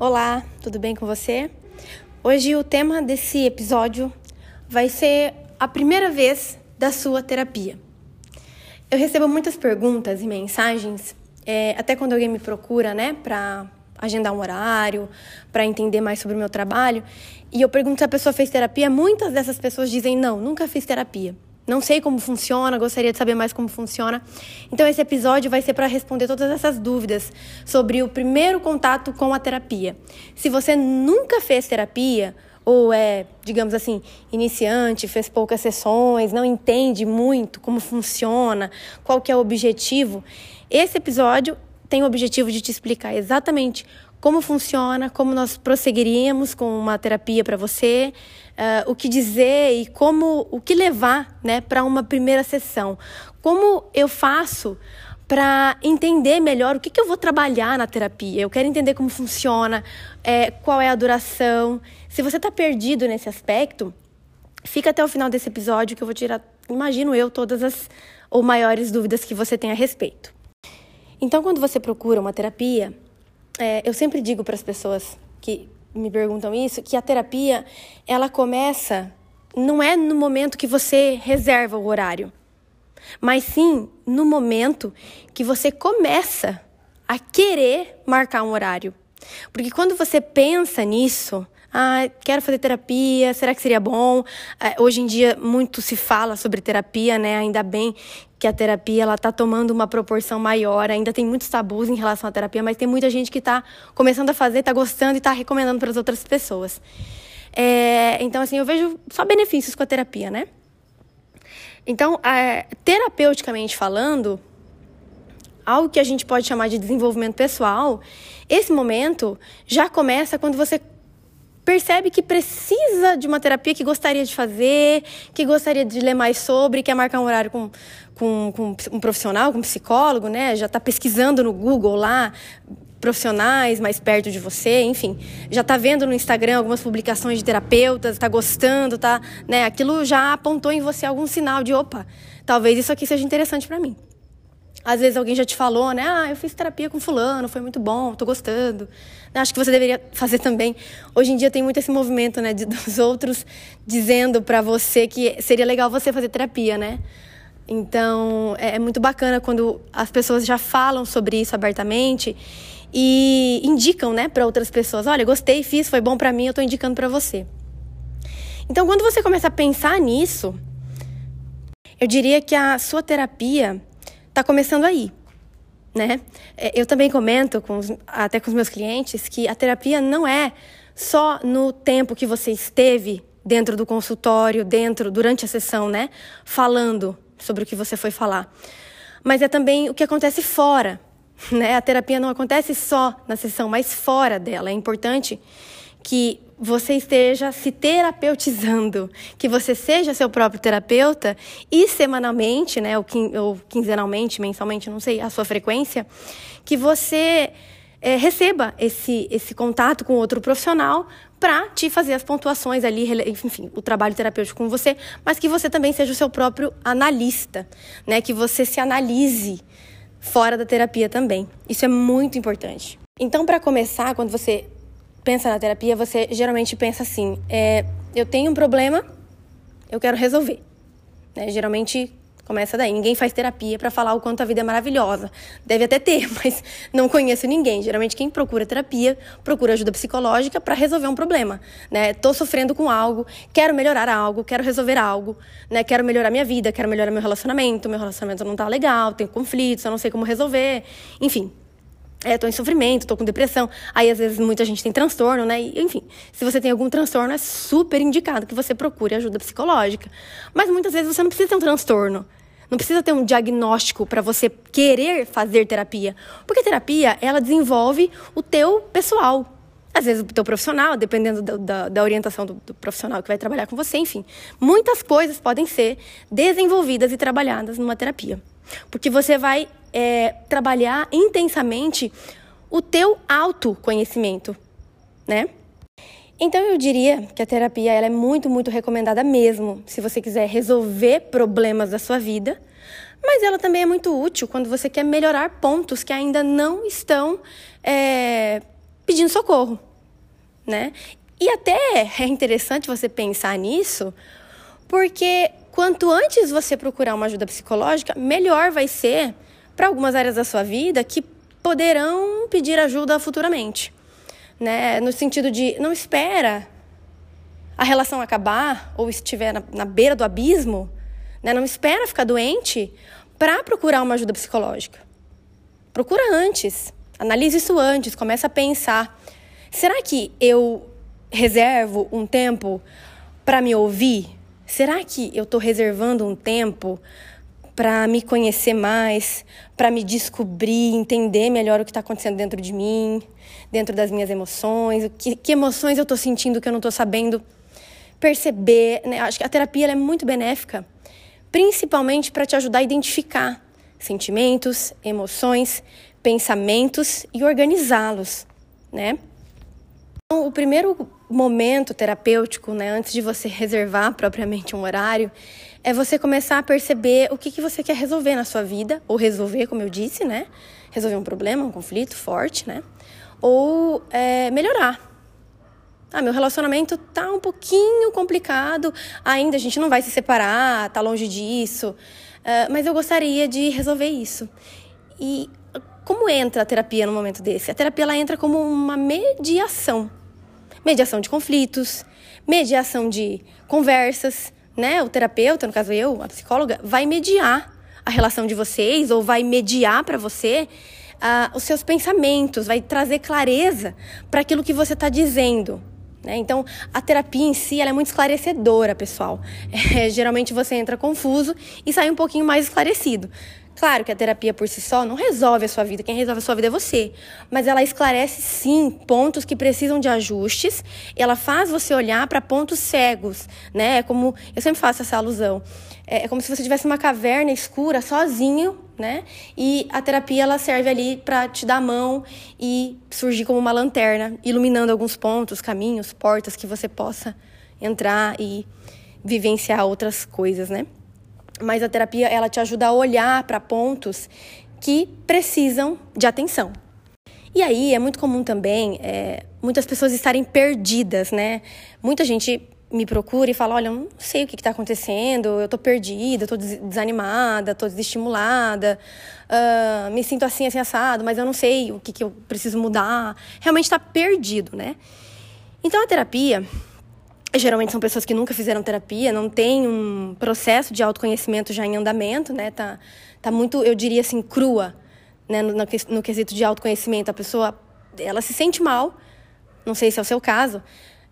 Olá, tudo bem com você? Hoje o tema desse episódio vai ser a primeira vez da sua terapia. Eu recebo muitas perguntas e mensagens, é, até quando alguém me procura, né, para agendar um horário, para entender mais sobre o meu trabalho, e eu pergunto se a pessoa fez terapia, muitas dessas pessoas dizem não, nunca fiz terapia. Não sei como funciona, gostaria de saber mais como funciona. Então, esse episódio vai ser para responder todas essas dúvidas sobre o primeiro contato com a terapia. Se você nunca fez terapia, ou é, digamos assim, iniciante, fez poucas sessões, não entende muito como funciona, qual que é o objetivo, esse episódio tem o objetivo de te explicar exatamente como funciona, como nós prosseguiríamos com uma terapia para você, uh, o que dizer e como o que levar, né, para uma primeira sessão. Como eu faço para entender melhor o que, que eu vou trabalhar na terapia. Eu quero entender como funciona, é, qual é a duração. Se você está perdido nesse aspecto, fica até o final desse episódio que eu vou tirar, imagino eu, todas as ou maiores dúvidas que você tem a respeito. Então, quando você procura uma terapia, é, eu sempre digo para as pessoas que me perguntam isso que a terapia ela começa não é no momento que você reserva o horário, mas sim no momento que você começa a querer marcar um horário. Porque quando você pensa nisso, ah, quero fazer terapia, será que seria bom? É, hoje em dia muito se fala sobre terapia, né? Ainda bem que a terapia ela tá tomando uma proporção maior. Ainda tem muitos tabus em relação à terapia, mas tem muita gente que está começando a fazer, está gostando e está recomendando para as outras pessoas. É, então, assim, eu vejo só benefícios com a terapia, né? Então, é, terapeuticamente falando, algo que a gente pode chamar de desenvolvimento pessoal, esse momento já começa quando você percebe que precisa de uma terapia que gostaria de fazer, que gostaria de ler mais sobre, quer marcar um horário com, com, com um profissional, com um psicólogo, né? Já está pesquisando no Google lá profissionais mais perto de você, enfim, já está vendo no Instagram algumas publicações de terapeutas, está gostando, tá, né? Aquilo já apontou em você algum sinal de, opa, talvez isso aqui seja interessante para mim. Às vezes alguém já te falou, né? Ah, eu fiz terapia com fulano, foi muito bom, tô gostando. Acho que você deveria fazer também. Hoje em dia tem muito esse movimento, né, de, dos outros dizendo para você que seria legal você fazer terapia, né? Então, é, é muito bacana quando as pessoas já falam sobre isso abertamente e indicam, né, para outras pessoas, olha, gostei, fiz, foi bom para mim, eu tô indicando para você. Então, quando você começa a pensar nisso, eu diria que a sua terapia está começando aí, né? É, eu também comento com os, até com os meus clientes que a terapia não é só no tempo que você esteve dentro do consultório, dentro durante a sessão, né, falando sobre o que você foi falar, mas é também o que acontece fora, né? A terapia não acontece só na sessão, mas fora dela. É importante que você esteja se terapeutizando, que você seja seu próprio terapeuta e semanalmente, né, ou, quinzenalmente, mensalmente, não sei a sua frequência, que você é, receba esse, esse contato com outro profissional para te fazer as pontuações ali, enfim, o trabalho terapêutico com você, mas que você também seja o seu próprio analista, né, que você se analise fora da terapia também. Isso é muito importante. Então, para começar, quando você pensa na terapia, você geralmente pensa assim: é, eu tenho um problema, eu quero resolver. Né? Geralmente começa daí. Ninguém faz terapia para falar o quanto a vida é maravilhosa. Deve até ter, mas não conheço ninguém. Geralmente quem procura terapia procura ajuda psicológica para resolver um problema, né? Tô sofrendo com algo, quero melhorar algo, quero resolver algo, né? Quero melhorar minha vida, quero melhorar meu relacionamento, meu relacionamento não tá legal, tenho conflitos, eu não sei como resolver. Enfim, é, tô em sofrimento, tô com depressão. Aí, às vezes, muita gente tem transtorno, né? E, enfim, se você tem algum transtorno, é super indicado que você procure ajuda psicológica. Mas muitas vezes você não precisa ter um transtorno. Não precisa ter um diagnóstico para você querer fazer terapia. Porque terapia, ela desenvolve o teu pessoal. Às vezes o teu profissional, dependendo da, da, da orientação do, do profissional que vai trabalhar com você, enfim. Muitas coisas podem ser desenvolvidas e trabalhadas numa terapia. Porque você vai é, trabalhar intensamente o teu autoconhecimento, né? Então eu diria que a terapia ela é muito, muito recomendada mesmo, se você quiser resolver problemas da sua vida, mas ela também é muito útil quando você quer melhorar pontos que ainda não estão é, pedindo socorro, né? E até é interessante você pensar nisso, porque quanto antes você procurar uma ajuda psicológica, melhor vai ser para algumas áreas da sua vida que poderão pedir ajuda futuramente, né? No sentido de não espera a relação acabar ou estiver na, na beira do abismo, né? Não espera ficar doente para procurar uma ajuda psicológica. Procura antes, analise isso antes, começa a pensar: será que eu reservo um tempo para me ouvir? Será que eu estou reservando um tempo para me conhecer mais, para me descobrir, entender melhor o que está acontecendo dentro de mim, dentro das minhas emoções, que, que emoções eu estou sentindo que eu não estou sabendo perceber? Né? Acho que a terapia é muito benéfica, principalmente para te ajudar a identificar sentimentos, emoções, pensamentos e organizá-los, né? Então, o primeiro momento terapêutico, né, antes de você reservar propriamente um horário, é você começar a perceber o que, que você quer resolver na sua vida, ou resolver, como eu disse, né? Resolver um problema, um conflito forte, né? Ou é, melhorar. Ah, meu relacionamento tá um pouquinho complicado, ainda a gente não vai se separar, tá longe disso, uh, mas eu gostaria de resolver isso. E como entra a terapia no momento desse? A terapia ela entra como uma mediação mediação de conflitos, mediação de conversas, né? O terapeuta, no caso eu, a psicóloga, vai mediar a relação de vocês ou vai mediar para você uh, os seus pensamentos, vai trazer clareza para aquilo que você está dizendo. Né? Então, a terapia em si é muito esclarecedora, pessoal. É, geralmente você entra confuso e sai um pouquinho mais esclarecido. Claro que a terapia por si só não resolve a sua vida, quem resolve a sua vida é você. Mas ela esclarece sim pontos que precisam de ajustes, ela faz você olhar para pontos cegos, né? É como eu sempre faço essa alusão. É, é como se você tivesse uma caverna escura sozinho, né? E a terapia ela serve ali para te dar a mão e surgir como uma lanterna, iluminando alguns pontos, caminhos, portas que você possa entrar e vivenciar outras coisas, né? Mas a terapia ela te ajuda a olhar para pontos que precisam de atenção. E aí é muito comum também é, muitas pessoas estarem perdidas, né? Muita gente me procura e fala: Olha, eu não sei o que está acontecendo, eu estou perdida, estou desanimada, estou desestimulada, uh, me sinto assim, assim, assado, mas eu não sei o que, que eu preciso mudar. Realmente está perdido, né? Então a terapia geralmente são pessoas que nunca fizeram terapia, não tem um processo de autoconhecimento já em andamento, né? Tá, tá muito, eu diria assim, crua, né? No, no, quesito de autoconhecimento. A pessoa, ela se sente mal, não sei se é o seu caso,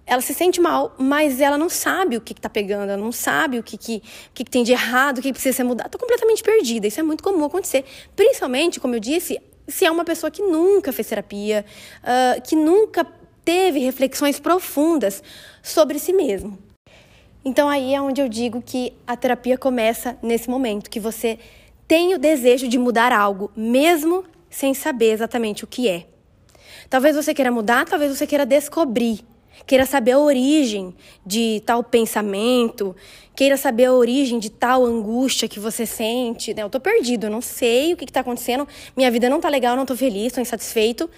ela se sente mal, mas ela não sabe o que, está pegando, ela não sabe o que, que, que, que tem de errado, o que precisa ser mudado. Está completamente perdida. Isso é muito comum acontecer. Principalmente, como eu disse, se é uma pessoa que nunca fez terapia, uh, que nunca teve reflexões profundas sobre si mesmo. Então aí é onde eu digo que a terapia começa nesse momento, que você tem o desejo de mudar algo, mesmo sem saber exatamente o que é. Talvez você queira mudar, talvez você queira descobrir, queira saber a origem de tal pensamento, queira saber a origem de tal angústia que você sente. Né? Eu tô perdido, eu não sei o que, está acontecendo, minha vida não tá legal, eu não tô feliz, tô insatisfeito.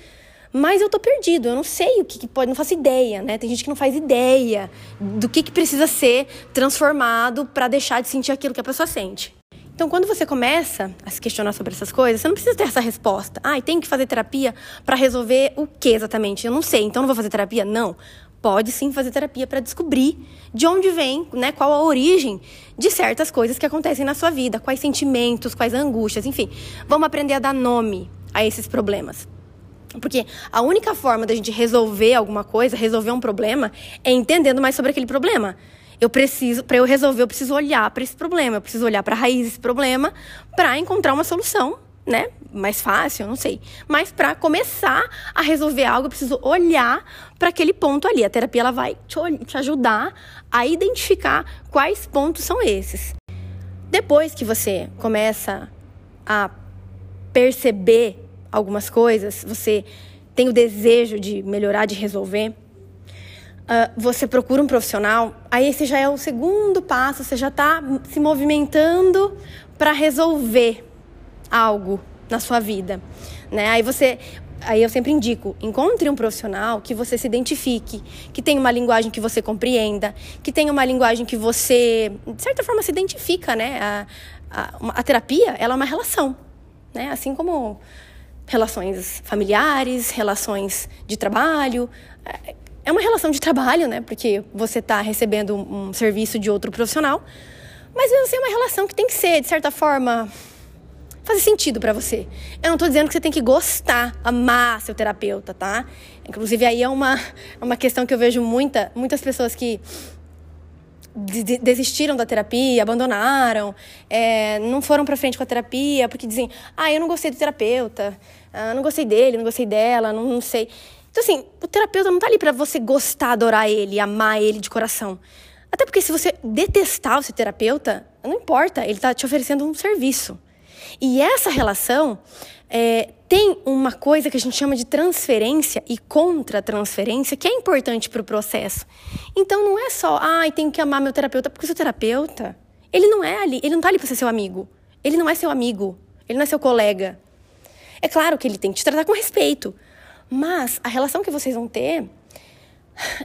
Mas eu tô perdido, eu não sei o que, que, pode, não faço ideia, né? Tem gente que não faz ideia do que, que precisa ser transformado para deixar de sentir aquilo que a pessoa sente. Então, quando você começa a se questionar sobre essas coisas, você não precisa ter essa resposta. Ah, tem que fazer terapia para resolver o que exatamente? Eu não sei, então não vou fazer terapia? Não. Pode sim fazer terapia para descobrir de onde vem, né, qual a origem de certas coisas que acontecem na sua vida, quais sentimentos, quais angústias, enfim. Vamos aprender a dar nome a esses problemas. Porque a única forma da gente resolver alguma coisa, resolver um problema, é entendendo mais sobre aquele problema. Eu preciso, para eu resolver, eu preciso olhar para esse problema, eu preciso olhar para a raiz desse problema para encontrar uma solução, né? Mais fácil, não sei. Mas para começar a resolver algo, eu preciso olhar para aquele ponto ali. A terapia ela vai te, te ajudar a identificar quais pontos são esses. Depois que você começa a perceber algumas coisas, você tem o desejo de melhorar, de resolver, uh, você procura um profissional, aí esse já é o segundo passo, você já está se movimentando para resolver algo na sua vida. Né? Aí você aí eu sempre indico, encontre um profissional que você se identifique, que tenha uma linguagem que você compreenda, que tenha uma linguagem que você, de certa forma, se identifica, né? A, a, a terapia, ela é uma relação, né? Assim como relações familiares, relações de trabalho. É, é uma relação de trabalho, né? Porque você está recebendo um, serviço de outro profissional, mas mesmo assim é uma relação que tem que ser, de certa forma, fazer sentido para você. Eu não tô dizendo que você tem que gostar, amar seu terapeuta, tá? Inclusive aí é uma, é uma questão que eu vejo muita, muitas pessoas que desistiram da terapia, abandonaram, é, não foram para frente com a terapia porque dizem, ah, eu não gostei do terapeuta, ah, não gostei dele, não gostei dela, não, não sei. Então assim, o terapeuta não tá ali para você gostar, adorar ele, amar ele de coração. Até porque se você detestar o seu terapeuta, não importa, ele tá te oferecendo um serviço. E essa relação é, tem uma coisa que a gente chama de transferência e contra-transferência, que é importante para o processo. Então não é só, ai, ah, tenho que amar meu terapeuta, porque o seu terapeuta, ele não é ali, ele não está ali para ser seu amigo. Ele não é seu amigo, ele não é seu colega. É claro que ele tem que te tratar com respeito, mas a relação que vocês vão ter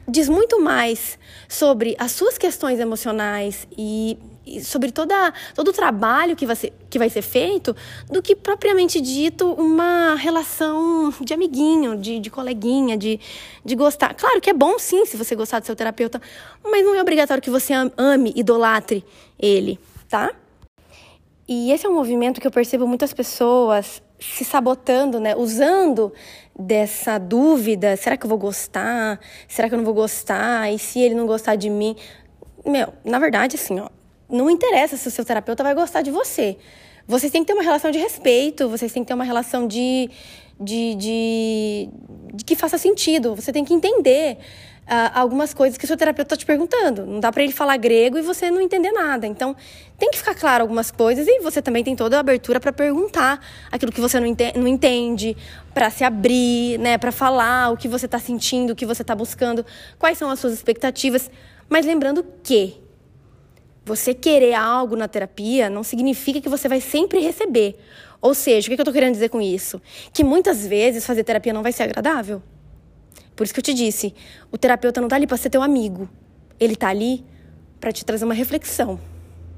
diz muito mais sobre as suas questões emocionais e, sobre toda, todo o trabalho que vai, ser, que vai ser feito do que propriamente dito uma relação de amiguinho, de, de coleguinha, de, de gostar. Claro que é bom sim se você gostar do seu terapeuta, mas não é obrigatório que você ame, idolatre ele, tá? E esse é um movimento que eu percebo muitas pessoas se sabotando, né? Usando dessa dúvida, será que eu vou gostar? Será que eu não vou gostar? E se ele não gostar de mim? Meu, na verdade, assim, ó, não interessa se o seu terapeuta vai gostar de você. Vocês têm que ter uma relação de respeito, vocês têm que ter uma relação de, de, de, de que faça sentido. Você tem que entender uh, algumas coisas que o seu terapeuta está te perguntando. Não dá para ele falar grego e você não entender nada. Então, tem que ficar claro algumas coisas e você também tem toda a abertura para perguntar aquilo que você não entende, não entende para se abrir, né, para falar o que você está sentindo, o que você está buscando, quais são as suas expectativas. Mas lembrando que você querer algo na terapia não significa que você vai sempre receber. Ou seja, o que eu estou querendo dizer com isso? Que muitas vezes fazer terapia não vai ser agradável. Por isso que eu te disse, o terapeuta não está ali para ser teu amigo. Ele está ali para te trazer uma reflexão,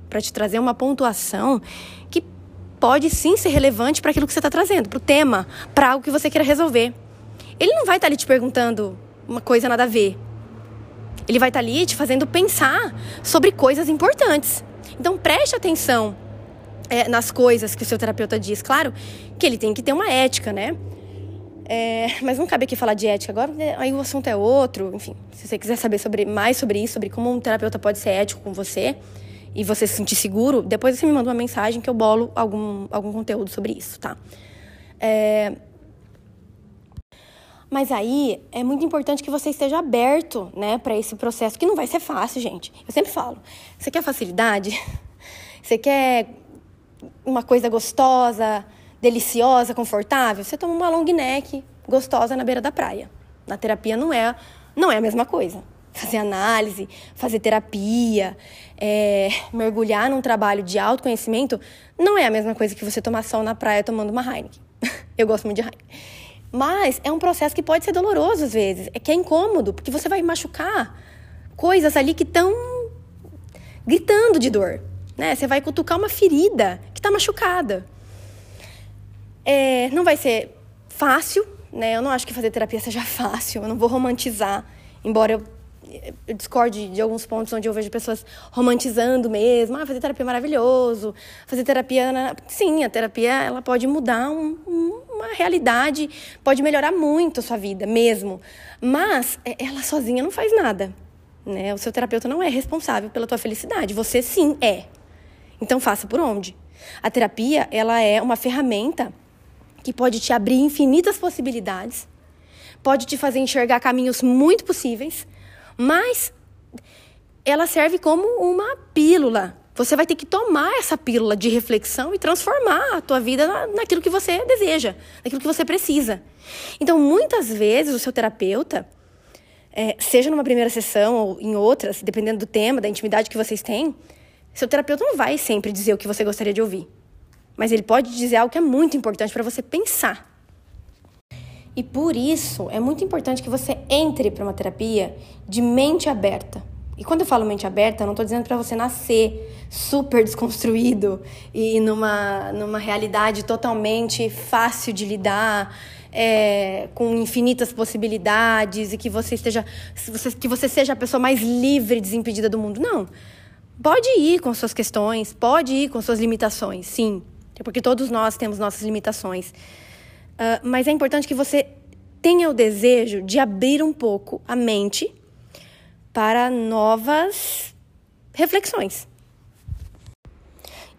para te trazer uma pontuação que pode sim ser relevante para aquilo que você está trazendo, para o tema, para algo que você queira resolver. Ele não vai estar tá ali te perguntando uma coisa nada a ver. Ele vai estar tá ali te fazendo pensar sobre coisas importantes. Então preste atenção é, nas coisas que o seu terapeuta diz. Claro que ele tem que ter uma ética, né? É, mas não cabe aqui falar de ética agora, aí o assunto é outro. Enfim, se você quiser saber sobre, mais sobre isso, sobre como um terapeuta pode ser ético com você e você se sentir seguro, depois você me manda uma mensagem que eu bolo algum, algum conteúdo sobre isso, tá? É... Mas aí é muito importante que você esteja aberto, né, para esse processo, que não vai ser fácil, gente. Eu sempre falo: você quer facilidade? Você quer uma coisa gostosa? deliciosa, confortável, você toma uma long neck gostosa na beira da praia. Na terapia não é, não é a mesma coisa. Fazer análise, fazer terapia, é, mergulhar num trabalho de autoconhecimento não é a mesma coisa que você tomar sol na praia tomando uma Heineken. Eu gosto muito de Heineken. Mas é um processo que pode ser doloroso às vezes, é que é incômodo, porque você vai machucar coisas ali que estão gritando de dor, né? Você vai cutucar uma ferida que está machucada. É, não vai ser fácil, né? Eu não acho que fazer terapia seja fácil, eu não vou romantizar, embora eu, eu discorde de alguns pontos onde eu vejo pessoas romantizando mesmo. Ah, fazer terapia é maravilhoso, fazer terapia. Né? Sim, a terapia ela pode mudar um, uma realidade, pode melhorar muito a sua vida mesmo. Mas é, ela sozinha não faz nada. Né? O seu terapeuta não é responsável pela tua felicidade. Você sim é. Então faça por onde? A terapia ela é uma ferramenta que pode te abrir infinitas possibilidades, pode te fazer enxergar caminhos muito possíveis, mas ela serve como uma pílula. Você vai ter que tomar essa pílula de reflexão e transformar a tua vida naquilo que você deseja, naquilo que você precisa. Então, muitas vezes, o seu terapeuta, é, seja numa primeira sessão ou em outras, dependendo do tema, da intimidade que vocês têm, seu terapeuta não vai sempre dizer o que você gostaria de ouvir mas ele pode dizer algo que é muito importante para você pensar. E por isso é muito importante que você entre para uma terapia de mente aberta. E quando eu falo mente aberta, não estou dizendo para você nascer super desconstruído e numa, numa realidade totalmente fácil de lidar, é, com infinitas possibilidades e que você esteja que você seja a pessoa mais livre e desimpedida do mundo. Não. Pode ir com suas questões, pode ir com suas limitações, sim. Porque todos nós temos nossas limitações. Uh, mas é importante que você tenha o desejo de abrir um pouco a mente para novas reflexões.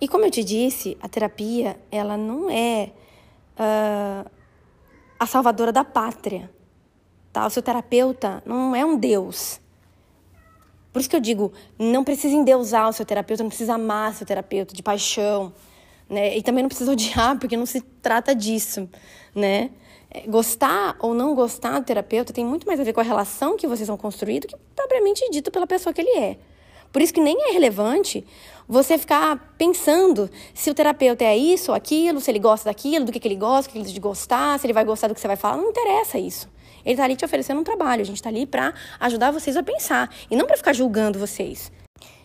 E como eu te disse, a terapia ela não é uh, a salvadora da pátria. Tá? O seu terapeuta não é um Deus. Por isso que eu digo, não precisa endeusar o seu terapeuta, não precisa amar seu terapeuta de paixão. Né? E também não precisa odiar, porque não se trata disso, né? É, gostar ou não gostar do terapeuta tem muito mais a ver com a relação que vocês vão construir do que propriamente dito pela pessoa que ele é. Por isso que nem é relevante você ficar pensando se o terapeuta é isso ou aquilo, se ele gosta daquilo, do que, que ele gosta, o que ele de gostar, se ele vai gostar do que você vai falar. Não interessa isso. Ele está ali te oferecendo um trabalho. A gente está ali para ajudar vocês a pensar e não para ficar julgando vocês.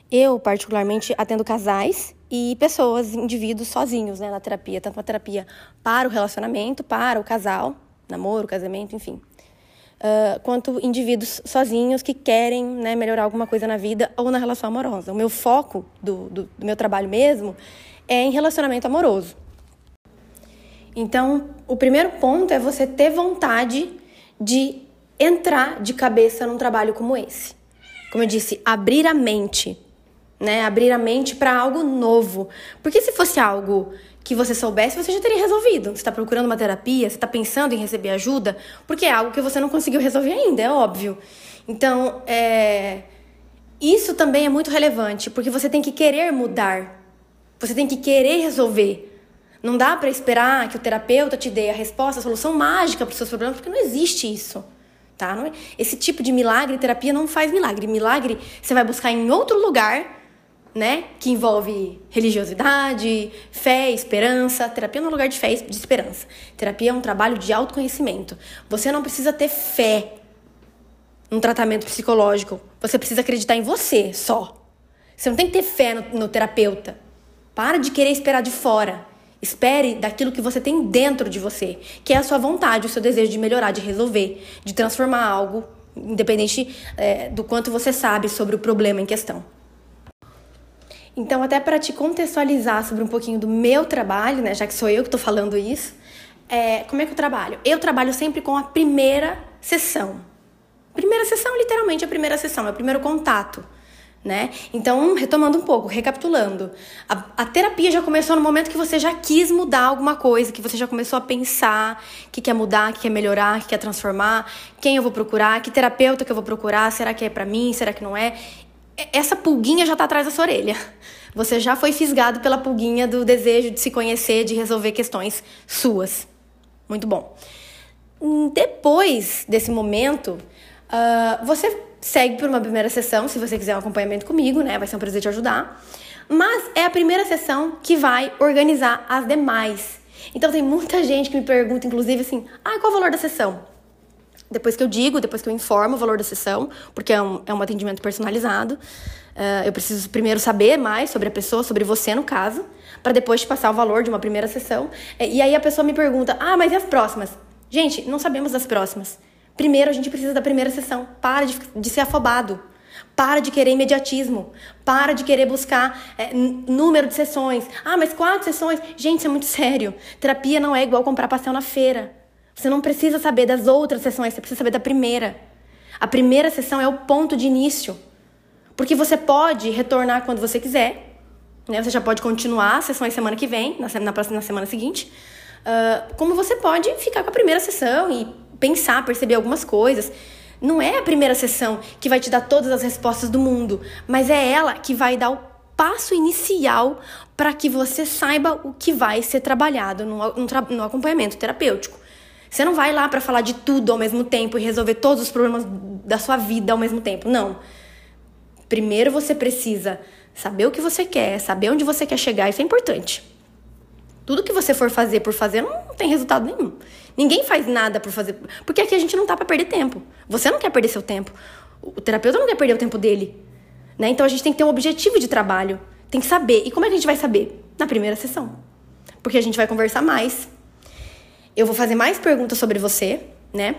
Eu, particularmente, atendo casais e pessoas, indivíduos sozinhos né, na terapia, tanto uma terapia para o relacionamento, para o casal, namoro, casamento, enfim. Uh, quanto indivíduos sozinhos que querem né, melhorar alguma coisa na vida ou na relação amorosa. O meu foco do, do, do meu trabalho mesmo é em relacionamento amoroso. Então, o primeiro ponto é você ter vontade de entrar de cabeça num trabalho como esse. Como eu disse, abrir a mente né? Abrir a mente para algo novo. Porque se fosse algo que você soubesse, você já teria resolvido. Você está procurando uma terapia, você está pensando em receber ajuda, porque é algo que você não conseguiu resolver ainda, é óbvio. Então, é... isso também é muito relevante, porque você tem que querer mudar. Você tem que querer resolver. Não dá para esperar que o terapeuta te dê a resposta, a solução mágica para os seus problemas, porque não existe isso. Tá? É... Esse tipo de milagre, terapia não faz milagre. Milagre você vai buscar em outro lugar né? Que envolve religiosidade, fé, esperança. Terapia não é um lugar de fé de esperança. Terapia é um trabalho de autoconhecimento. Você não precisa ter fé num tratamento psicológico. Você precisa acreditar em você só. Você não tem que ter fé no, no terapeuta. Para de querer esperar de fora. Espere daquilo que você tem dentro de você, que é a sua vontade, o seu desejo de melhorar, de resolver, de transformar algo, independente é, do quanto você sabe sobre o problema em questão. Então, até para te contextualizar sobre um pouquinho do meu trabalho, né, já que sou eu que estou falando isso, é, como é que eu trabalho? Eu trabalho sempre com a primeira sessão. Primeira sessão, literalmente, a primeira sessão, é o primeiro contato. Né? Então, retomando um pouco, recapitulando, a, a, terapia já começou no momento que você já quis mudar alguma coisa, que você já começou a pensar que quer mudar, que quer melhorar, que quer transformar, quem eu vou procurar, que terapeuta que eu vou procurar, será que é para mim, será que não é? Essa pulguinha já está atrás da sua orelha. Você já foi fisgado pela pulguinha do desejo de se conhecer, de resolver questões suas. Muito bom. Depois desse momento, uh, você segue por uma primeira sessão, se você quiser um acompanhamento comigo, né? Vai ser um prazer te ajudar. Mas é a primeira sessão que vai organizar as demais. Então tem muita gente que me pergunta, inclusive, assim: ah, qual o valor da sessão? Depois que eu digo, depois que eu informo o valor da sessão, porque é um, é um atendimento personalizado, uh, eu preciso primeiro saber mais sobre a pessoa, sobre você no caso, para depois te passar o valor de uma primeira sessão. E aí a pessoa me pergunta: ah, mas e as próximas? Gente, não sabemos das próximas. Primeiro a gente precisa da primeira sessão. Para de, de ser afobado. Para de querer imediatismo. Para de querer buscar é, número de sessões. Ah, mas quatro sessões? Gente, isso é muito sério. Terapia não é igual comprar pastel na feira. Você não precisa saber das outras sessões, você precisa saber da primeira. A primeira sessão é o ponto de início. Porque você pode retornar quando você quiser. Né? Você já pode continuar as sessões semana que vem, na, na, na semana seguinte. Uh, como você pode ficar com a primeira sessão e pensar, perceber algumas coisas. Não é a primeira sessão que vai te dar todas as respostas do mundo, mas é ela que vai dar o passo inicial para que você saiba o que vai ser trabalhado no, no, no acompanhamento terapêutico. Você não vai lá para falar de tudo ao mesmo tempo e resolver todos os problemas da sua vida ao mesmo tempo. Não. Primeiro você precisa saber o que você quer, saber onde você quer chegar, isso é importante. Tudo que você for fazer por fazer não tem resultado nenhum. Ninguém faz nada por fazer. Porque aqui a gente não tá para perder tempo. Você não quer perder seu tempo. O terapeuta não quer perder o tempo dele. Né? Então a gente tem que ter um objetivo de trabalho. Tem que saber. E como é que a gente vai saber? Na primeira sessão. Porque a gente vai conversar mais. Eu vou fazer mais perguntas sobre você, né?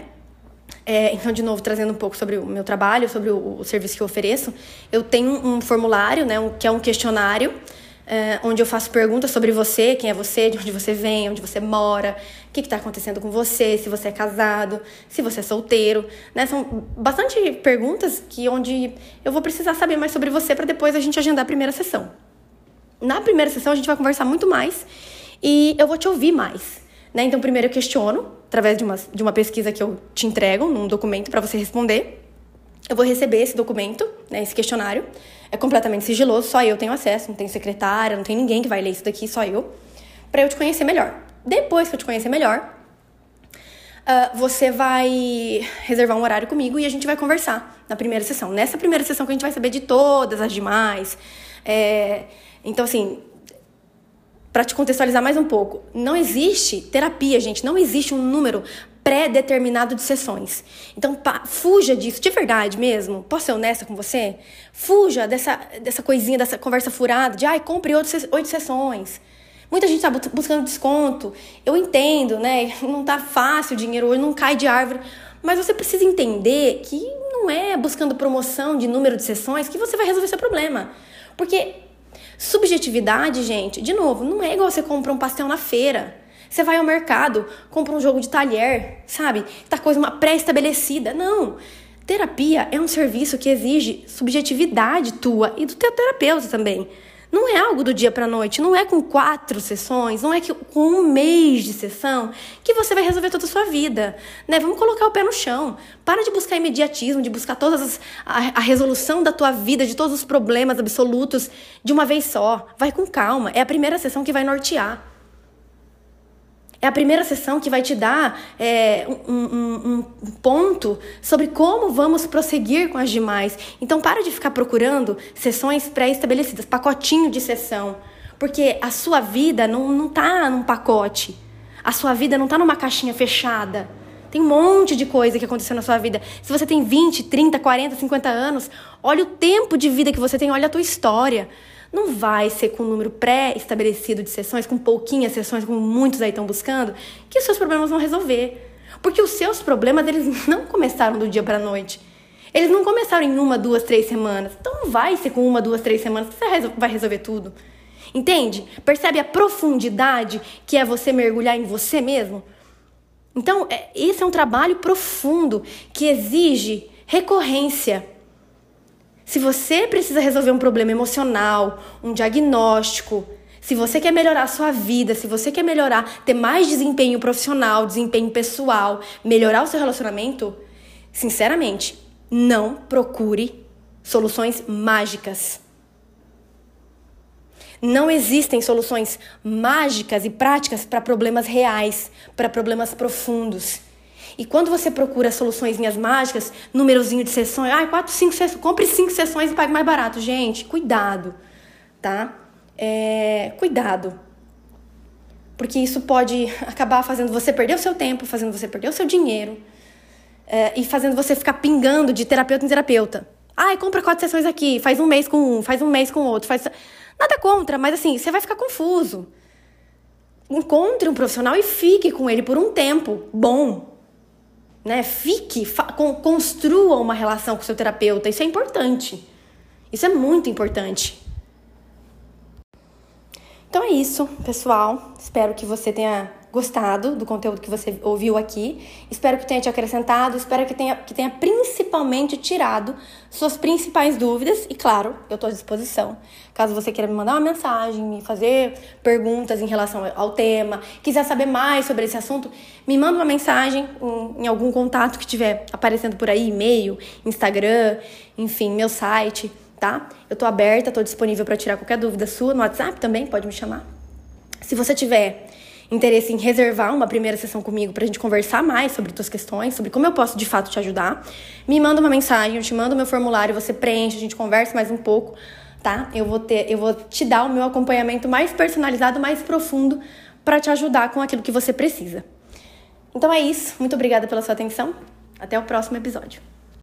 É, então, de novo, trazendo um pouco sobre o meu trabalho, sobre o, o serviço que eu ofereço, eu tenho um formulário, né, um, que é um questionário, é, onde eu faço perguntas sobre você, quem é você, de onde você vem, onde você mora, o que está acontecendo com você, se você é casado, se você é solteiro, né? São bastante perguntas que onde eu vou precisar saber mais sobre você para depois a gente agendar a primeira sessão. Na primeira sessão a gente vai conversar muito mais e eu vou te ouvir mais. Né? Então, primeiro eu questiono, através de uma, de uma pesquisa que eu te entrego, num documento para você responder. Eu vou receber esse documento, né, esse questionário. É completamente sigiloso, só eu tenho acesso, não tem secretária, não tem ninguém que vai ler isso daqui, só eu. Para eu te conhecer melhor. Depois que eu te conhecer melhor, uh, você vai reservar um horário comigo e a gente vai conversar na primeira sessão. Nessa primeira sessão que a gente vai saber de todas as demais. É... Então, assim, para te contextualizar mais um pouco, não existe terapia, gente, não existe um número pré-determinado de sessões. Então, pá, fuja disso, de verdade mesmo. Posso ser honesta com você? Fuja dessa, dessa coisinha, dessa conversa furada de, ai, compre oito sessões. Muita gente está buscando desconto. Eu entendo, né? Não tá fácil o dinheiro hoje, não cai de árvore. Mas você precisa entender que não é buscando promoção de número de sessões que você vai resolver seu problema. Porque Subjetividade, gente, de novo, não é igual você compra um pastel na feira. Você vai ao mercado, compra um jogo de talher, sabe? Tá coisa pré-estabelecida. Não. Terapia é um serviço que exige subjetividade tua e do teu terapeuta também. Não é algo do dia para noite, não é com quatro sessões, não é que, com um mês de sessão que você vai resolver toda a sua vida. Né? Vamos colocar o pé no chão. Para de buscar imediatismo, de buscar todas as, a, a resolução da tua vida, de todos os problemas absolutos de uma vez só. Vai com calma. É a primeira sessão que vai nortear. É a primeira sessão que vai te dar é, um, um, um, ponto sobre como vamos prosseguir com as demais. Então, para de ficar procurando sessões pré-estabelecidas, pacotinho de sessão. Porque a sua vida não, não tá num pacote. A sua vida não tá numa caixinha fechada. Tem um monte de coisa que aconteceu na sua vida. Se você tem 20, 30, 40, 50 anos, olha o tempo de vida que você tem, olha a tua história. Não vai ser com um número pré-estabelecido de sessões, com pouquinhas sessões, como muitos aí estão buscando, que os seus problemas vão resolver. Porque os seus problemas, eles não começaram do dia para a noite. Eles não começaram em uma, duas, três semanas. Então não vai ser com uma, duas, três semanas que você vai resolver tudo. Entende? Percebe a profundidade que é você mergulhar em você mesmo? Então, é, esse é um trabalho profundo que exige recorrência. Se você precisa resolver um problema emocional, um diagnóstico, se você quer melhorar a sua vida, se você quer melhorar, ter mais desempenho profissional, desempenho pessoal, melhorar o seu relacionamento, sinceramente, não procure soluções mágicas. Não existem soluções mágicas e práticas para problemas reais, para problemas profundos. E quando você procura soluções mágicas, númerozinho de sessões, ah, quatro, cinco sessões, compre cinco sessões e pague mais barato. Gente, cuidado, tá? É, cuidado. Porque isso pode acabar fazendo você perder o seu tempo, fazendo você perder o seu dinheiro é, e fazendo você ficar pingando de terapeuta em terapeuta. Ai, compra quatro sessões aqui, faz um mês com um, faz um mês com outro, faz. Nada contra, mas assim, você vai ficar confuso. Encontre um profissional e fique com ele por um tempo bom, né? Fique, construa uma relação com o seu terapeuta. Isso é importante. Isso é muito importante. Então é isso, pessoal. Espero que você tenha gostado do conteúdo que você ouviu aqui. Espero que tenha te acrescentado, espero que tenha, que tenha principalmente tirado suas principais dúvidas. E claro, eu estou à disposição. Caso você queira me mandar uma mensagem, me fazer perguntas em relação ao tema, quiser saber mais sobre esse assunto, me manda uma mensagem em, em algum contato que estiver aparecendo por aí, e-mail, Instagram, enfim, meu site, tá? Eu tô aberta, tô disponível para tirar qualquer dúvida sua no WhatsApp também, pode me chamar. Se você tiver interesse em reservar uma primeira sessão comigo para a gente conversar mais sobre suas questões, sobre como eu posso de fato te ajudar, me manda uma mensagem, eu te mando meu formulário, você preenche, a gente conversa mais um pouco, tá? Eu vou ter, eu vou te dar o meu acompanhamento mais personalizado, mais profundo para te ajudar com aquilo que você precisa. Então é isso. Muito obrigada pela sua atenção. Até o próximo episódio.